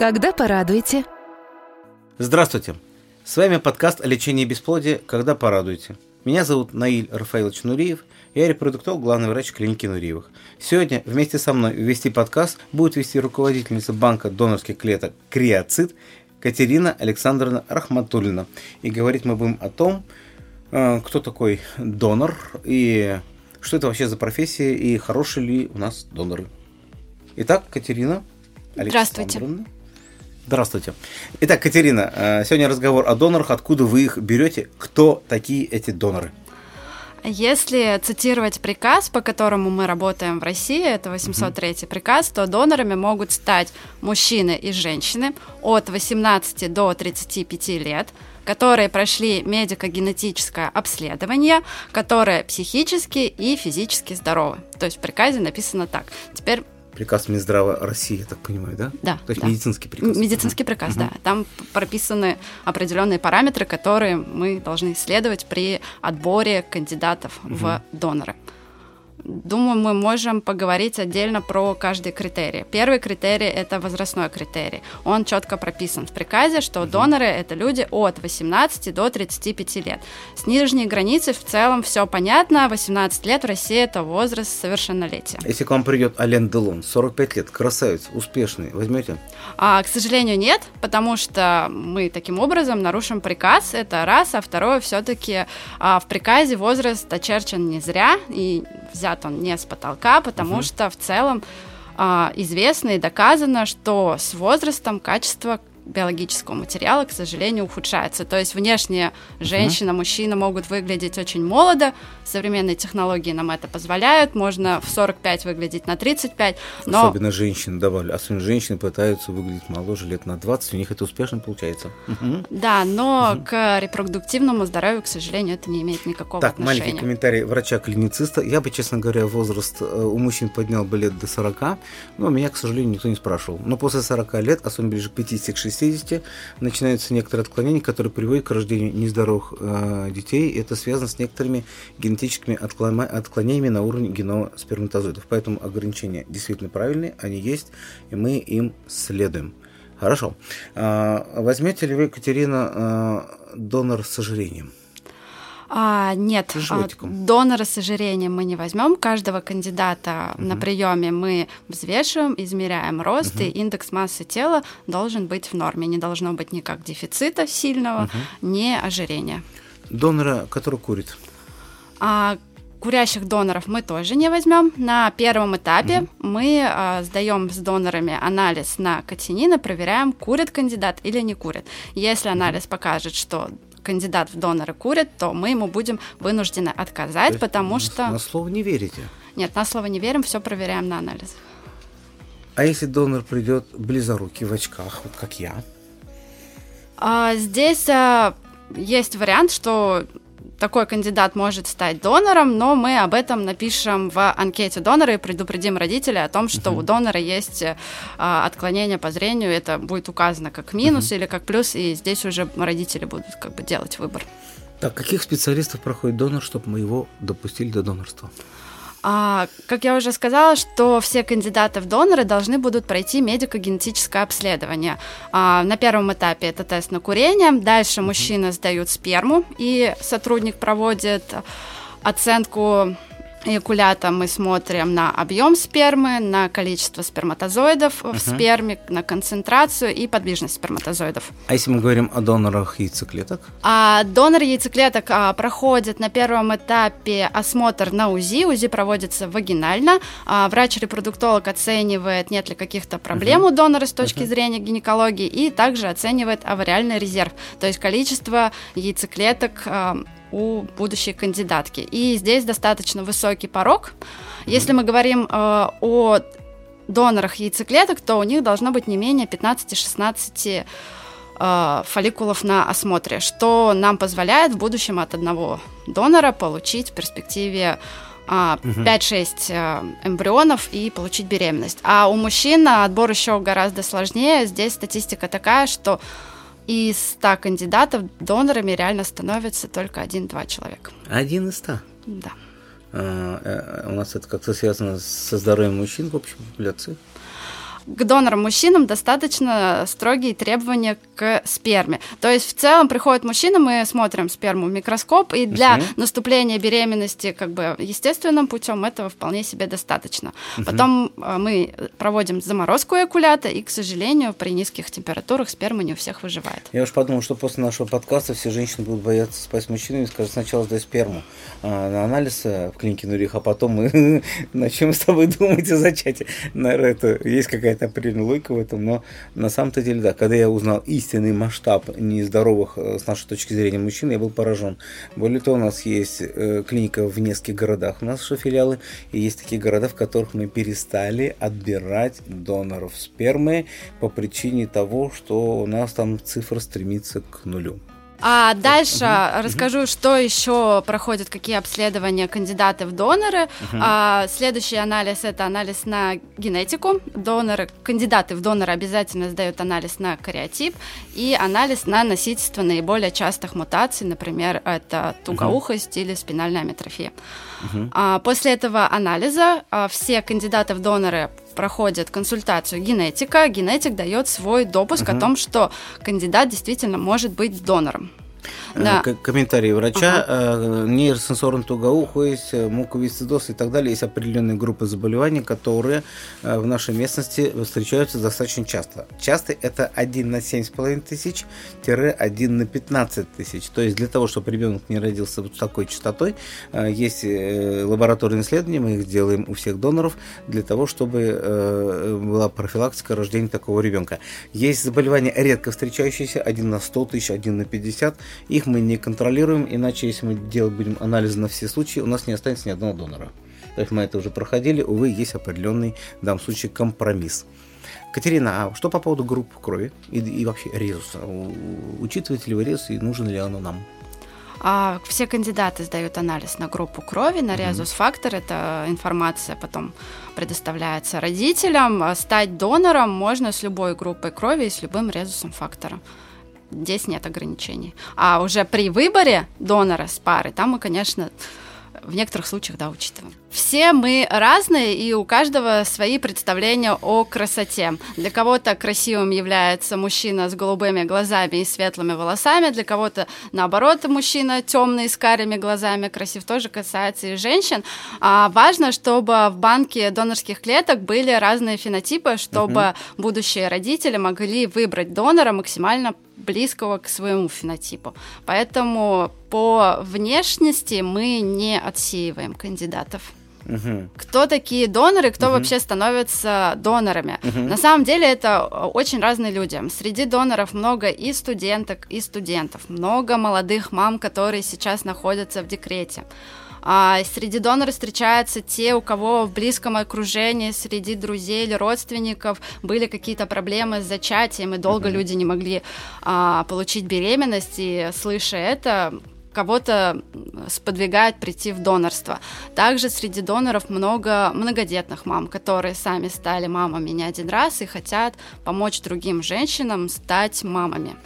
Когда порадуете? Здравствуйте! С вами подкаст о лечении бесплодия «Когда порадуете». Меня зовут Наиль Рафаилович Нуриев, я репродуктолог, главный врач клиники Нуриевых. Сегодня вместе со мной вести подкаст будет вести руководительница банка донорских клеток «Криоцит» Катерина Александровна Рахматуллина. И говорить мы будем о том, э, кто такой донор и что это вообще за профессия и хорошие ли у нас доноры. Итак, Катерина Здравствуйте. Здравствуйте. Итак, Катерина, э, сегодня разговор о донорах, откуда вы их берете, кто такие эти доноры? Если цитировать приказ, по которому мы работаем в России, это 803 mm приказ, то донорами могут стать мужчины и женщины от 18 до 35 лет, которые прошли медико-генетическое обследование, которые психически и физически здоровы. То есть в приказе написано так. Теперь Приказ Минздрава России, я так понимаю, да? Да. То есть да. медицинский приказ. Медицинский приказ, угу. да. Там прописаны определенные параметры, которые мы должны исследовать при отборе кандидатов угу. в доноры. Думаю, мы можем поговорить отдельно про каждый критерий. Первый критерий – это возрастной критерий. Он четко прописан в приказе, что доноры – это люди от 18 до 35 лет. С нижней границей в целом все понятно. 18 лет в России – это возраст совершеннолетия. Если к вам придет Ален Делон, 45 лет, красавец, успешный, возьмете? А, к сожалению, нет, потому что мы таким образом нарушим приказ. Это раз. А второе, все-таки а, в приказе возраст очерчен не зря и взят взят он не с потолка, потому угу. что в целом а, известно и доказано, что с возрастом качество биологического материала, к сожалению, ухудшается. То есть внешне женщина, uh-huh. мужчина могут выглядеть очень молодо, современные технологии нам это позволяют, можно в 45 выглядеть на 35, но... Особенно женщины добавили, особенно женщины пытаются выглядеть моложе лет на 20, у них это успешно получается. Uh-huh. Да, но uh-huh. к репродуктивному здоровью, к сожалению, это не имеет никакого так, отношения. Так, маленький комментарий врача-клинициста. Я бы, честно говоря, возраст э, у мужчин поднял бы лет до 40, но меня, к сожалению, никто не спрашивал. Но после 40 лет, особенно ближе к 50-60, 60 начинаются некоторые отклонения, которые приводят к рождению нездоровых э, детей. Это связано с некоторыми генетическими отклонениями на уровне генома сперматозоидов. Поэтому ограничения действительно правильные, они есть, и мы им следуем. Хорошо. А, возьмете ли вы, Катерина, э, донор с ожирением? А, нет, а, донора с ожирением мы не возьмем. Каждого кандидата угу. на приеме мы взвешиваем, измеряем рост, угу. и индекс массы тела должен быть в норме. Не должно быть никак дефицита сильного, угу. ни ожирения. Донора, который курит? А, Курящих доноров мы тоже не возьмем. На первом этапе mm мы э, сдаем с донорами анализ на катинин и проверяем, курит кандидат или не курит. Если анализ покажет, что кандидат в доноры курит, то мы ему будем вынуждены отказать, потому на, что... На слово не верите? Нет, на слово не верим, все проверяем на анализ. А если донор придет близорукий в очках, вот как я? А, здесь а, есть вариант, что такой кандидат может стать донором, но мы об этом напишем в анкете донора и предупредим родителей о том, что uh-huh. у донора есть а, отклонение по зрению, это будет указано как минус uh-huh. или как плюс, и здесь уже родители будут как бы делать выбор. Так, каких специалистов проходит донор, чтобы мы его допустили до донорства? А, как я уже сказала, что все кандидаты в доноры должны будут пройти медико-генетическое обследование. А, на первом этапе это тест на курение, дальше мужчины сдают сперму, и сотрудник проводит оценку эякулята мы смотрим на объем спермы, на количество сперматозоидов uh-huh. в сперме, на концентрацию и подвижность сперматозоидов. А если мы говорим о донорах яйцеклеток? А, донор яйцеклеток а, проходит на первом этапе осмотр на УЗИ. УЗИ проводится вагинально. А, врач-репродуктолог оценивает, нет ли каких-то проблем uh-huh. у донора с точки uh-huh. зрения гинекологии и также оценивает авариальный резерв, то есть количество яйцеклеток а, у будущей кандидатки. И здесь достаточно высокий порог. Если мы говорим э, о донорах яйцеклеток, то у них должно быть не менее 15-16 э, фолликулов на осмотре, что нам позволяет в будущем от одного донора получить в перспективе а, 5-6 э, эмбрионов и получить беременность. А у мужчин отбор еще гораздо сложнее. Здесь статистика такая, что из 100 кандидатов донорами реально становится только один-два человека. Один из 100? Да. А, э, у нас это как-то связано со здоровьем мужчин в общей популяции? К донорам-мужчинам достаточно строгие требования к сперме. То есть в целом приходит мужчина, мы смотрим сперму в микроскоп, и для uh-huh. наступления беременности как бы естественным путем этого вполне себе достаточно. Uh-huh. Потом э, мы проводим заморозку экулята, и, к сожалению, при низких температурах сперма не у всех выживает. Я уж подумал, что после нашего подкаста все женщины будут бояться спать с мужчинами и скажут, сначала сдай сперму а, на анализ э, в клинике Нурих, а потом мы начнем с тобой думать о зачатии. Наверное, это есть какая-то определенная логика в этом, но на самом-то деле, да, когда я узнал истинный масштаб нездоровых э, с нашей точки зрения мужчин, я был поражен. Более того, у нас есть э, клиника в нескольких городах, у нас филиалы, и есть такие города, в которых мы перестали отбирать доноров спермы по причине того, что у нас там цифра стремится к нулю. А дальше угу. расскажу, что еще проходят, какие обследования кандидаты в доноры. Угу. А, следующий анализ это анализ на генетику. Доноры, кандидаты в доноры обязательно сдают анализ на кариотип и анализ на носительство наиболее частых мутаций, например, это тугоухость угу. или спинальная амитрофия. Угу. А, после этого анализа а, все кандидаты в доноры проходят консультацию генетика, генетик дает свой допуск угу. о том, что кандидат действительно может быть донором. Э, да. комментарии врача, ага. Э, нейросенсорный тугоухость, э, муковисцидоз и так далее. Есть определенные группы заболеваний, которые в нашей местности встречаются достаточно часто. Часто это 1 на 7,5 тысяч, 1 на 15 тысяч. То есть для того, чтобы ребенок не родился вот с такой частотой, есть лабораторные исследования, мы их делаем у всех доноров, для того, чтобы была профилактика рождения такого ребенка. Есть заболевания редко встречающиеся, 1 на 100 тысяч, 1 на 50, их мы не контролируем, иначе если мы делать будем анализы на все случаи, у нас не останется ни одного донора. То есть мы это уже проходили, увы, есть определенный в данном случае компромисс. Катерина, а что по поводу групп крови и, и вообще резуса? Учитываете ли вы резус и нужен ли оно нам? А, все кандидаты сдают анализ на группу крови, на резус-фактор. Это информация потом предоставляется родителям. А стать донором можно с любой группой крови и с любым резусом фактора здесь нет ограничений. А уже при выборе донора с пары, там мы, конечно, в некоторых случаях, да, учитываем. Все мы разные, и у каждого свои представления о красоте. Для кого-то красивым является мужчина с голубыми глазами и светлыми волосами, для кого-то, наоборот, мужчина темный с карими глазами красив. Тоже касается и женщин. А важно, чтобы в банке донорских клеток были разные фенотипы, чтобы uh-huh. будущие родители могли выбрать донора максимально близкого к своему фенотипу. Поэтому по внешности мы не отсеиваем кандидатов. Угу. Кто такие доноры, кто угу. вообще становится донорами? Угу. На самом деле это очень разные люди. Среди доноров много и студенток, и студентов, много молодых мам, которые сейчас находятся в декрете. А среди доноров встречаются те, у кого в близком окружении, среди друзей или родственников были какие-то проблемы с зачатием, и долго mm-hmm. люди не могли а, получить беременность, и слыша это, кого-то сподвигает прийти в донорство. Также среди доноров много многодетных мам, которые сами стали мамами не один раз и хотят помочь другим женщинам стать мамами.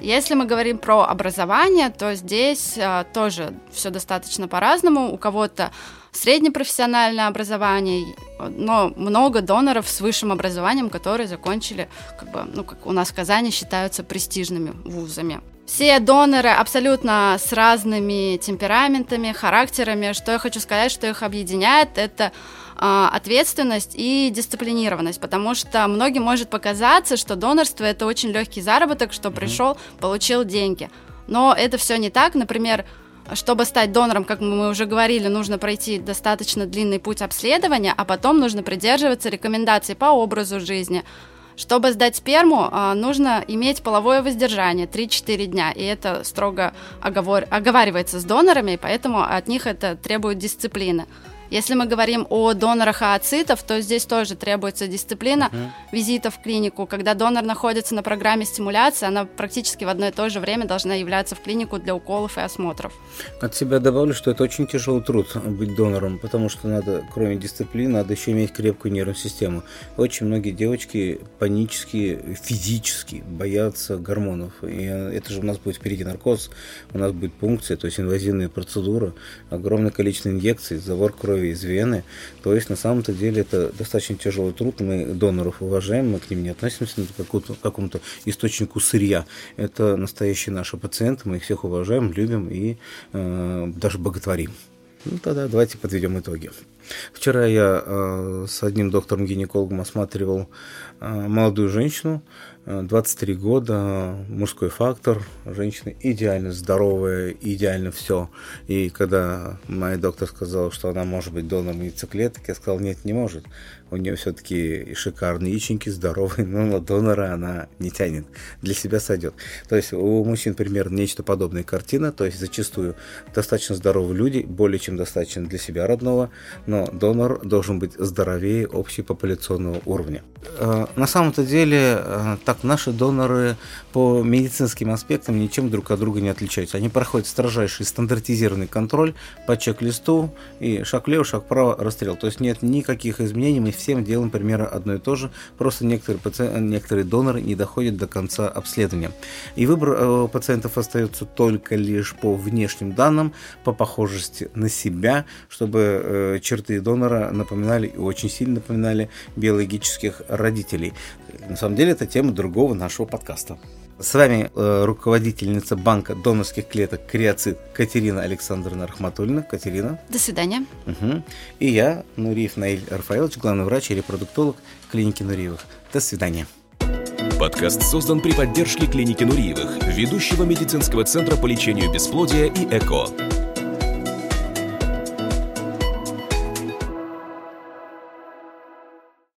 Если мы говорим про образование, то здесь а, тоже все достаточно по-разному. У кого-то среднепрофессиональное образование, но много доноров с высшим образованием, которые закончили, как бы, ну, как у нас в Казани считаются престижными вузами. Все доноры абсолютно с разными темпераментами, характерами. Что я хочу сказать, что их объединяет, это а, ответственность и дисциплинированность, потому что многим может показаться, что донорство это очень легкий заработок, что пришел, получил деньги. Но это все не так. Например, чтобы стать донором, как мы уже говорили, нужно пройти достаточно длинный путь обследования, а потом нужно придерживаться рекомендаций по образу жизни. Чтобы сдать сперму, а, нужно иметь половое воздержание 3-4 дня, и это строго оговор... оговаривается с донорами, поэтому от них это требует дисциплины. Если мы говорим о донорах ооцитов, то здесь тоже требуется дисциплина uh-huh. визита в клинику. Когда донор находится на программе стимуляции, она практически в одно и то же время должна являться в клинику для уколов и осмотров. От себя добавлю, что это очень тяжелый труд быть донором, потому что надо, кроме дисциплины, надо еще иметь крепкую нервную систему. Очень многие девочки панически, физически боятся гормонов. И это же у нас будет впереди наркоз, у нас будет пункция, то есть инвазивная процедура, огромное количество инъекций, завор крови крови из вены. То есть, на самом-то деле, это достаточно тяжелый труд. Мы доноров уважаем, мы к ним не относимся как к какому-то источнику сырья. Это настоящие наши пациенты, мы их всех уважаем, любим и э, даже боготворим. Ну, тогда давайте подведем итоги. Вчера я э, с одним доктором-гинекологом осматривал э, молодую женщину, 23 года, мужской фактор, женщина идеально здоровая, идеально все. И когда моя доктор сказала, что она может быть донором яйцеклеток, я сказал, нет, не может. У нее все-таки шикарные яичники, здоровые, но на донора она не тянет. Для себя сойдет. То есть у мужчин примерно нечто подобная картина. То есть зачастую достаточно здоровые люди, более чем достаточно для себя родного, но донор должен быть здоровее общепопуляционного уровня. Э, на самом-то деле, э, так наши доноры по медицинским аспектам ничем друг от друга не отличаются. Они проходят строжайший стандартизированный контроль по чек-листу и шаг влево, шаг вправо, расстрел. То есть нет никаких изменений, мы всем делаем примерно одно и то же, просто некоторые, пациенты, некоторые доноры не доходят до конца обследования. И выбор э, пациентов остается только лишь по внешним данным, по похожести на себя, чтобы черты донора напоминали и очень сильно напоминали биологических родителей. На самом деле это тема другого нашего подкаста. С вами э, руководительница банка донорских клеток Криоцит Катерина Александровна Рахматульна. Катерина. До свидания. Угу. И я, Нуриев Наиль Рафаэлович, главный врач и репродуктолог клиники Нуриевых. До свидания. Подкаст создан при поддержке клиники Нуриевых, ведущего медицинского центра по лечению бесплодия и ЭКО.